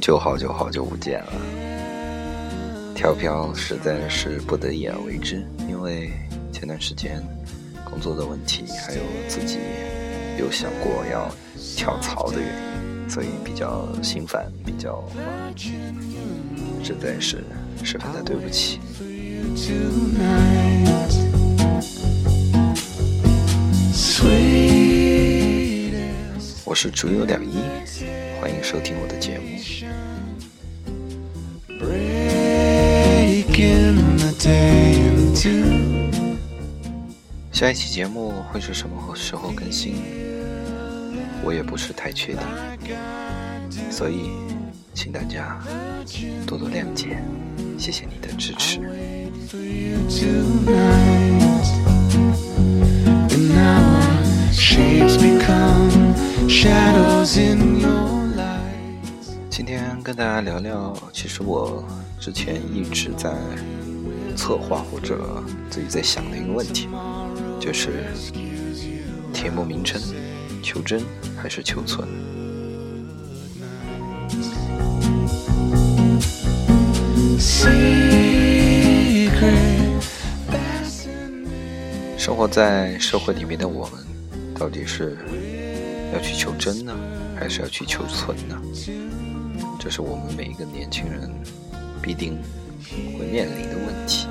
久好久好久不见了，跳飘实在是不得已而为之，因为前段时间工作的问题，还有自己有想过要跳槽的原因，所以比较心烦，比较，实在是十分的对不起。我是竹有两一，欢迎收听我的节目。下一期节目会是什么时候更新？我也不是太确定，所以请大家多多谅解，谢谢你的支持。今天跟大家聊聊，其实我之前一直在策划或者自己在想的一个问题，就是题目名称：求真还是求存？生活在社会里面的我们，到底是要去求真呢，还是要去求存呢？这是我们每一个年轻人必定会面临的问题。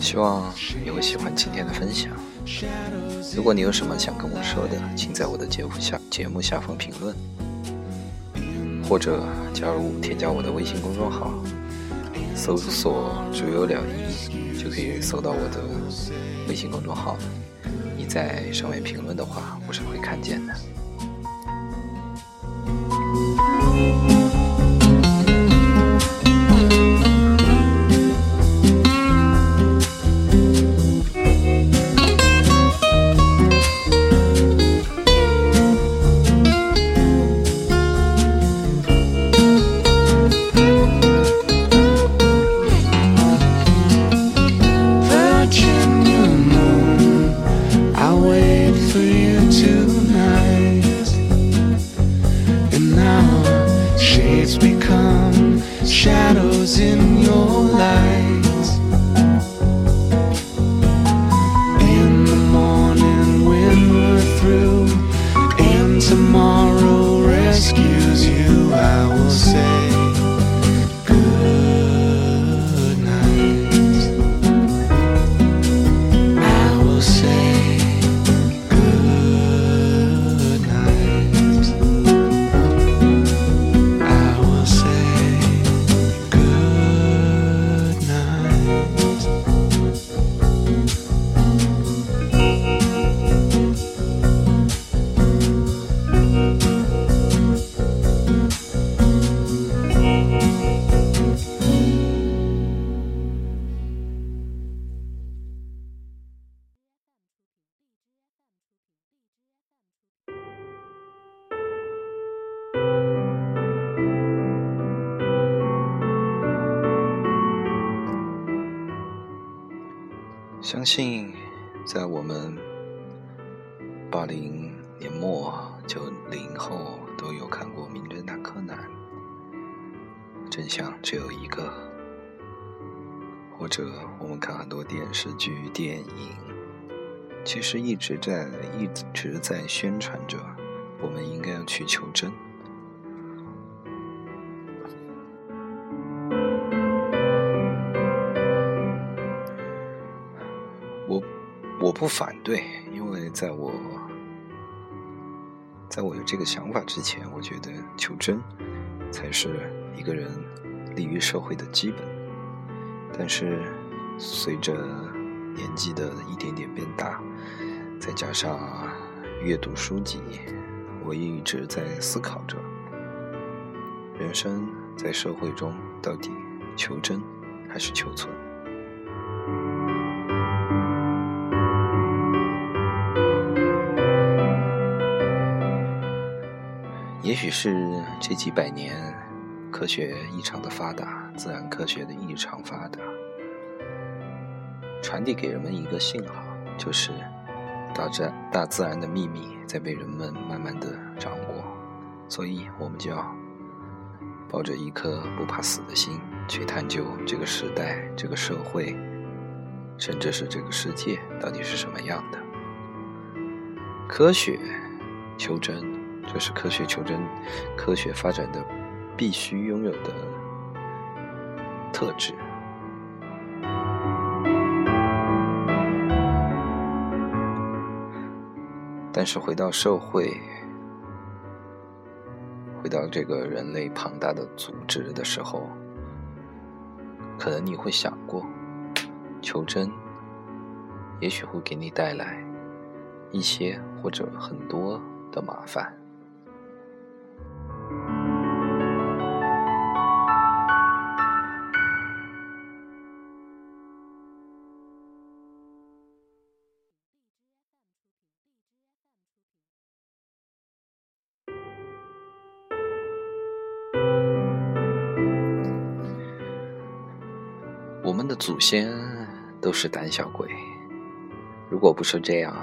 希望你会喜欢今天的分享。如果你有什么想跟我说的，请在我的节目下节目下方评论，或者加入添加我的微信公众号，搜索“竹有了一”就可以搜到我的微信公众号。你在上面评论的话，我是会看见的。it's become shadows in your life. 相信，在我们八零年末、九零后都有看过《名侦探柯南》，真相只有一个。或者我们看很多电视剧、电影，其实一直在一直在宣传着，我们应该要去求真。不反对，因为在我，在我有这个想法之前，我觉得求真才是一个人立于社会的基本。但是随着年纪的一点点变大，再加上阅读书籍，我一直在思考着，人生在社会中到底求真还是求存。也许是这几百年科学异常的发达，自然科学的异常发达，传递给人们一个信号，就是大自大自然的秘密在被人们慢慢的掌握，所以我们就要抱着一颗不怕死的心去探究这个时代、这个社会，甚至是这个世界到底是什么样的。科学求真，这是科学求真、科学发展的必须拥有的特质。但是回到社会，回到这个人类庞大的组织的时候，可能你会想过，求真也许会给你带来。一些或者很多的麻烦。祖先都是胆小鬼，如果不是这样。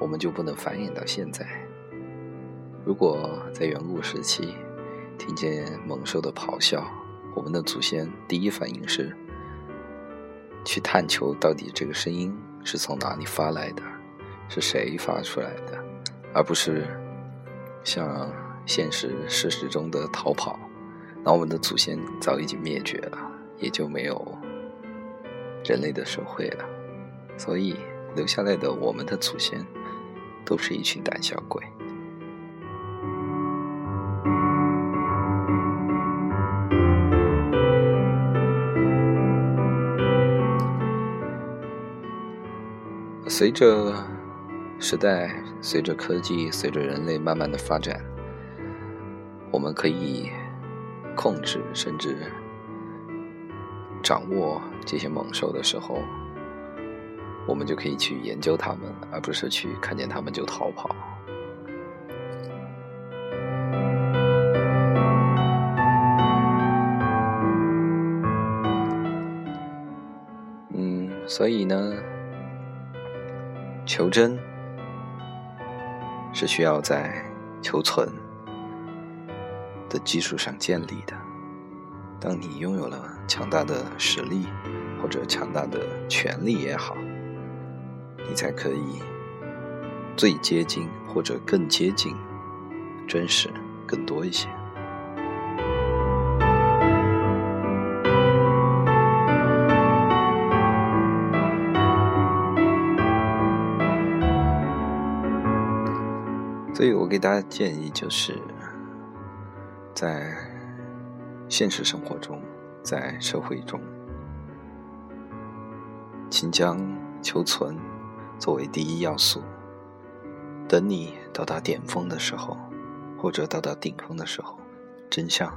我们就不能繁衍到现在。如果在远古时期听见猛兽的咆哮，我们的祖先第一反应是去探求到底这个声音是从哪里发来的，是谁发出来的，而不是像现实事实中的逃跑。那我们的祖先早已经灭绝了，也就没有人类的社会了。所以留下来的我们的祖先。都是一群胆小鬼。随着时代，随着科技，随着人类慢慢的发展，我们可以控制甚至掌握这些猛兽的时候。我们就可以去研究它们，而不是去看见它们就逃跑。嗯，所以呢，求真是需要在求存的基础上建立的。当你拥有了强大的实力或者强大的权力也好。你才可以最接近，或者更接近真实，更多一些。所以我给大家建议，就是在现实生活中，在社会中，请将求存。作为第一要素，等你到达顶峰的时候，或者到达顶峰的时候，真相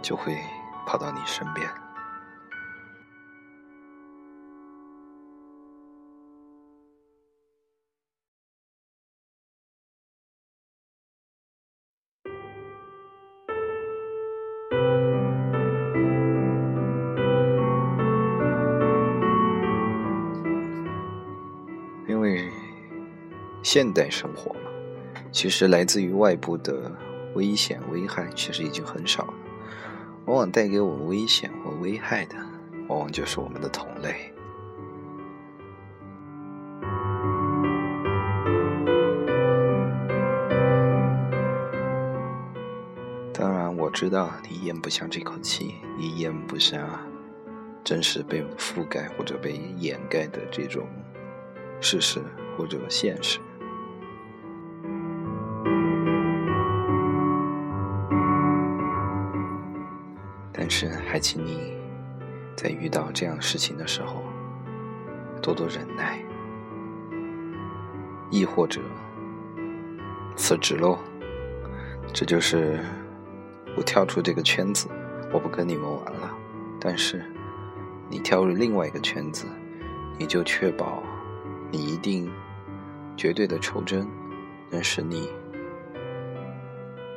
就会跑到你身边。现代生活嘛，其实来自于外部的危险危害其实已经很少了，往往带给我们危险和危害的，往往就是我们的同类。当然，我知道你咽不下这口气，你咽不下真实被覆盖或者被掩盖的这种事实或者现实。还请你在遇到这样事情的时候多多忍耐，亦或者辞职喽。这就是我跳出这个圈子，我不跟你们玩了。但是，你跳入另外一个圈子，你就确保你一定绝对的求真，能使你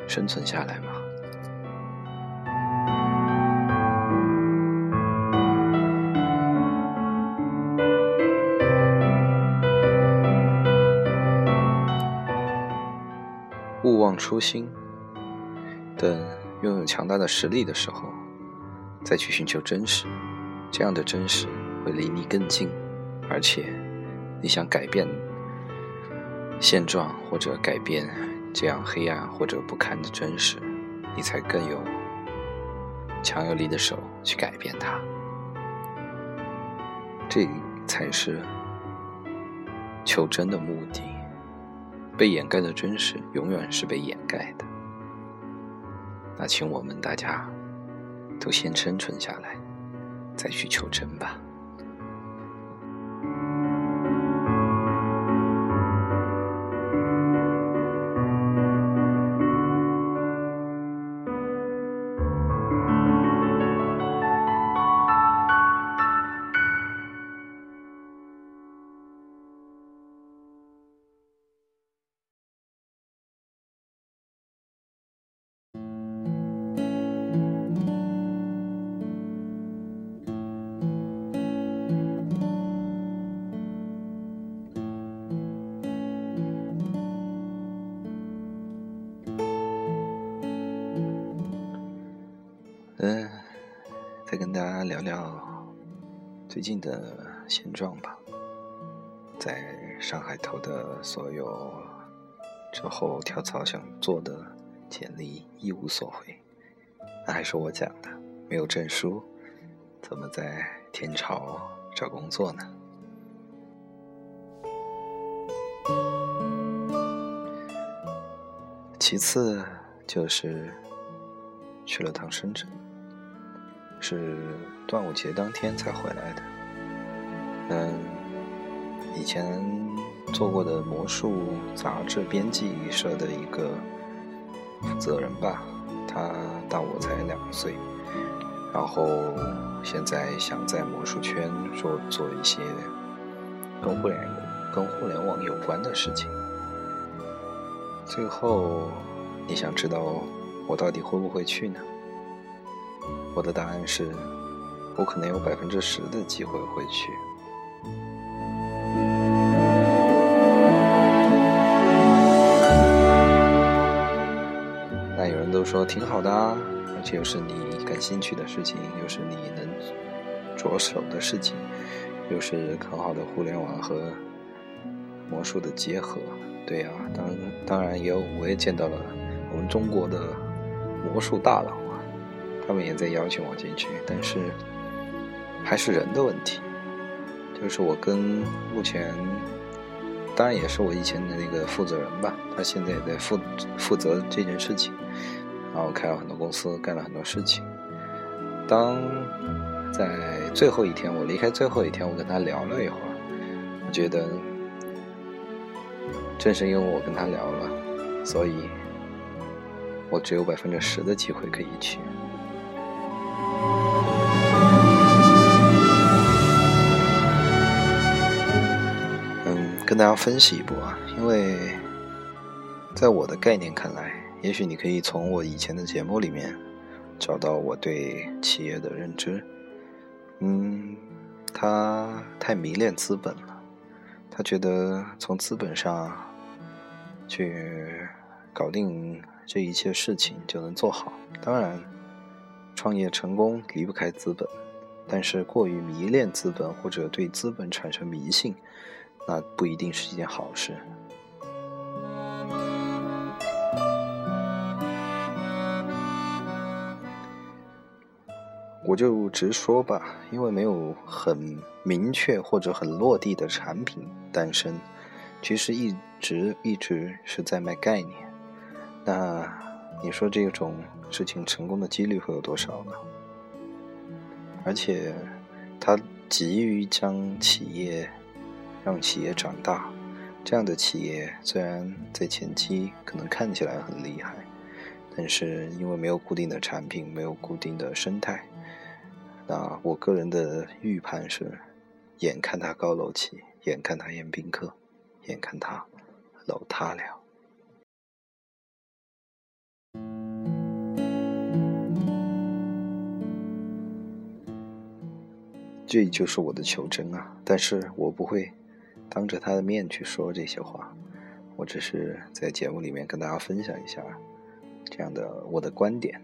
生存下来吗？忘初心，等拥有强大的实力的时候，再去寻求真实。这样的真实会离你更近，而且你想改变现状或者改变这样黑暗或者不堪的真实，你才更有强有力的手去改变它。这才是求真的目的。被掩盖的真实，永远是被掩盖的。那请我们大家都先生存下来，再去求真吧。嗯，再跟大家聊聊最近的现状吧。在上海投的所有之后跳槽想做的简历一无所回，那还是我讲的，没有证书，怎么在天朝找工作呢？其次就是去了趟深圳。是端午节当天才回来的。嗯，以前做过的魔术杂志编辑社的一个负责人吧，他大我才两岁，然后现在想在魔术圈做做一些跟互联跟互联网有关的事情。最后，你想知道我到底会不会去呢？我的答案是，我可能有百分之十的机会会去。那有人都说挺好的啊，而且又是你感兴趣的事情，又是你能着手的事情，又是很好的互联网和魔术的结合。对呀，当当然也有，我也见到了我们中国的魔术大佬。他们也在邀请我进去，但是还是人的问题。就是我跟目前，当然也是我以前的那个负责人吧，他现在也在负负责这件事情，然后开了很多公司，干了很多事情。当在最后一天，我离开最后一天，我跟他聊了一会儿，我觉得正是因为我跟他聊了，所以我只有百分之十的机会可以去。跟大家分析一波啊，因为在我的概念看来，也许你可以从我以前的节目里面找到我对企业的认知。嗯，他太迷恋资本了，他觉得从资本上去搞定这一切事情就能做好。当然，创业成功离不开资本，但是过于迷恋资本或者对资本产生迷信。那不一定是一件好事。我就直说吧，因为没有很明确或者很落地的产品诞生，其实一直一直是在卖概念。那你说这种事情成功的几率会有多少呢？而且，他急于将企业。让企业长大，这样的企业虽然在前期可能看起来很厉害，但是因为没有固定的产品，没有固定的生态，那我个人的预判是：眼看他高楼起，眼看他宴宾客，眼看他楼塌了。这就是我的求真啊！但是我不会。当着他的面去说这些话，我只是在节目里面跟大家分享一下这样的我的观点。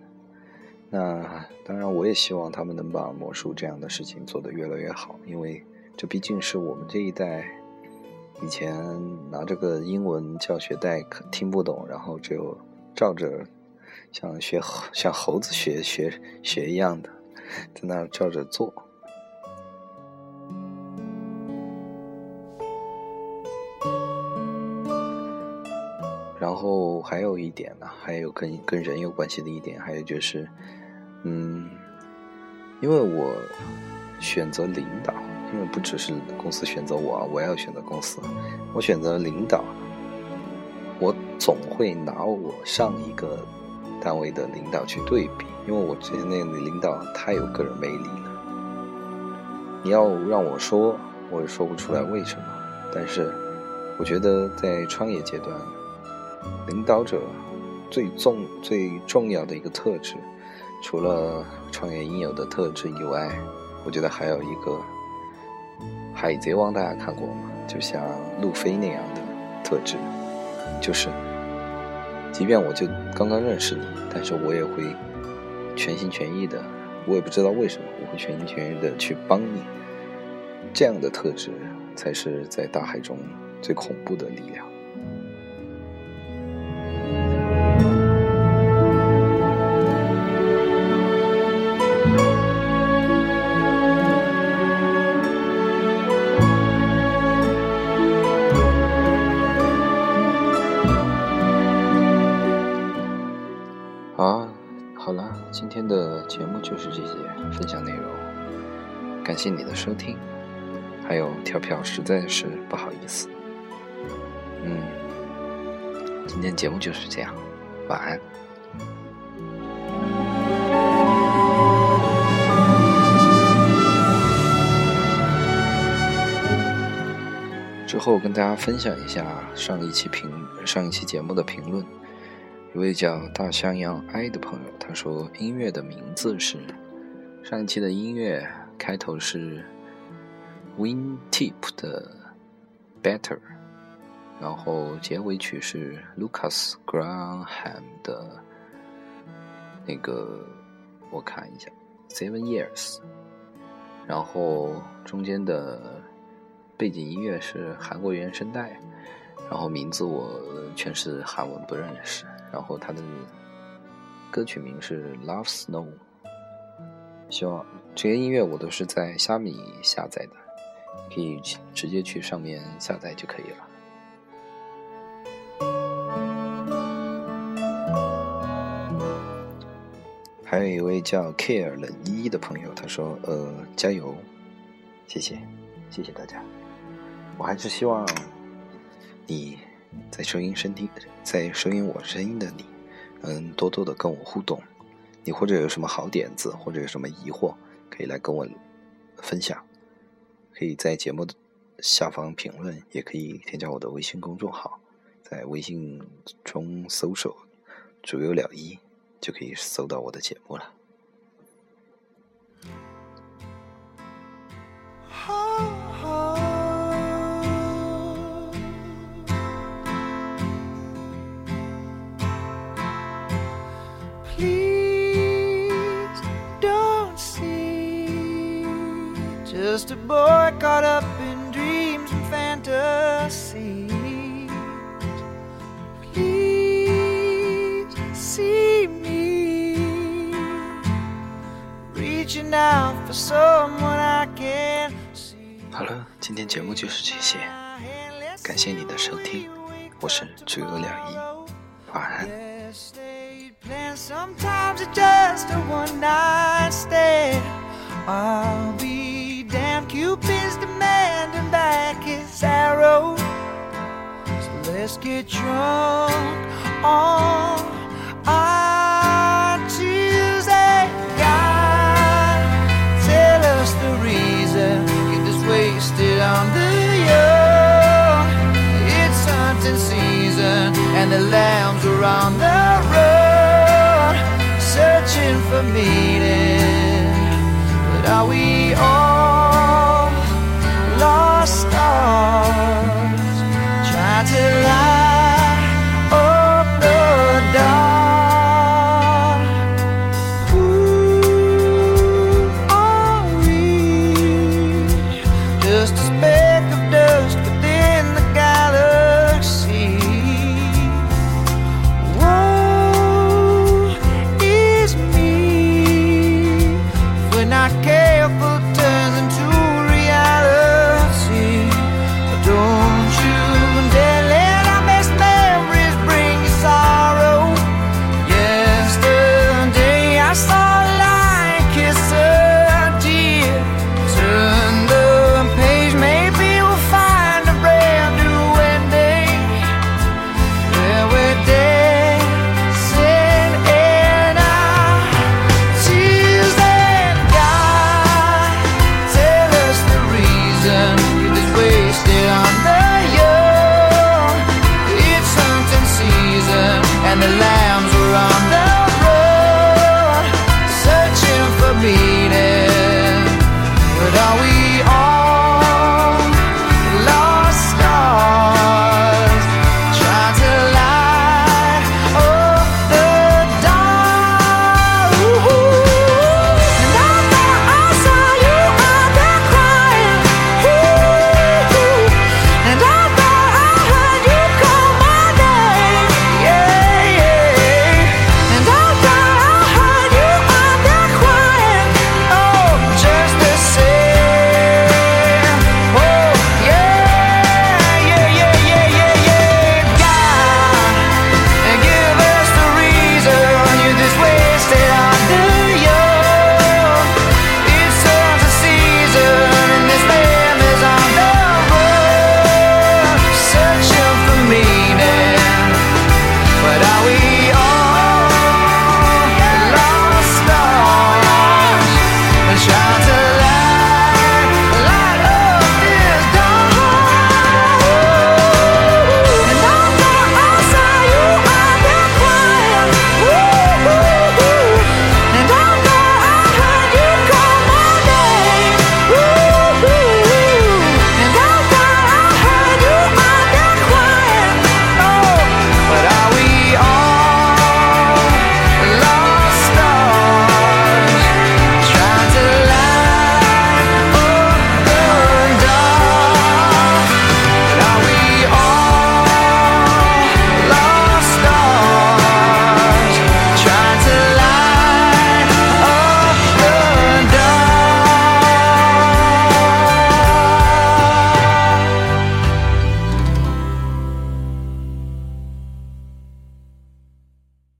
那当然，我也希望他们能把魔术这样的事情做得越来越好，因为这毕竟是我们这一代以前拿这个英文教学带可听不懂，然后就照着像学像猴子学学学一样的，在那照着做。然后还有一点呢，还有跟跟人有关系的一点，还有就是。嗯，因为我选择领导，因为不只是公司选择我，我要选择公司。我选择领导，我总会拿我上一个单位的领导去对比，因为我之前那个领导太有个人魅力了。你要让我说，我也说不出来为什么。但是，我觉得在创业阶段，领导者最重最重要的一个特质。除了创业应有的特质以外，我觉得还有一个《海贼王》，大家看过吗？就像路飞那样的特质，就是，即便我就刚刚认识你，但是我也会全心全意的，我也不知道为什么，我会全心全意的去帮你。这样的特质才是在大海中最恐怖的力量。节目就是这些分享内容，感谢你的收听，还有跳票实在是不好意思。嗯，今天节目就是这样，晚安。之后跟大家分享一下上一期评上一期节目的评论。一位叫大象样哀的朋友，他说：“音乐的名字是上一期的音乐开头是 Wintip 的 Better，然后结尾曲是 Lucas Graham 的那个，我看一下 Seven Years，然后中间的背景音乐是韩国原声带，然后名字我全是韩文不认识。”然后他的歌曲名是《Love Snow》，希望这些音乐我都是在虾米下载的，可以直接去上面下载就可以了。还有一位叫 Care 冷一的朋友，他说：“呃，加油，谢谢，谢谢大家。我还是希望你。”在收音声听，在收音我声音的你，嗯，多多的跟我互动。你或者有什么好点子，或者有什么疑惑，可以来跟我分享。可以在节目的下方评论，也可以添加我的微信公众号，在微信中搜索“主有了一”，就可以搜到我的节目了。I'll be damn Cupid's demanding back his arrow. So let's get drunk on our. God, tell us the reason. Wasted on the young. It's hunting season, and the lambs are on the road, searching for meaning. Are we all lost stars? Try to lie.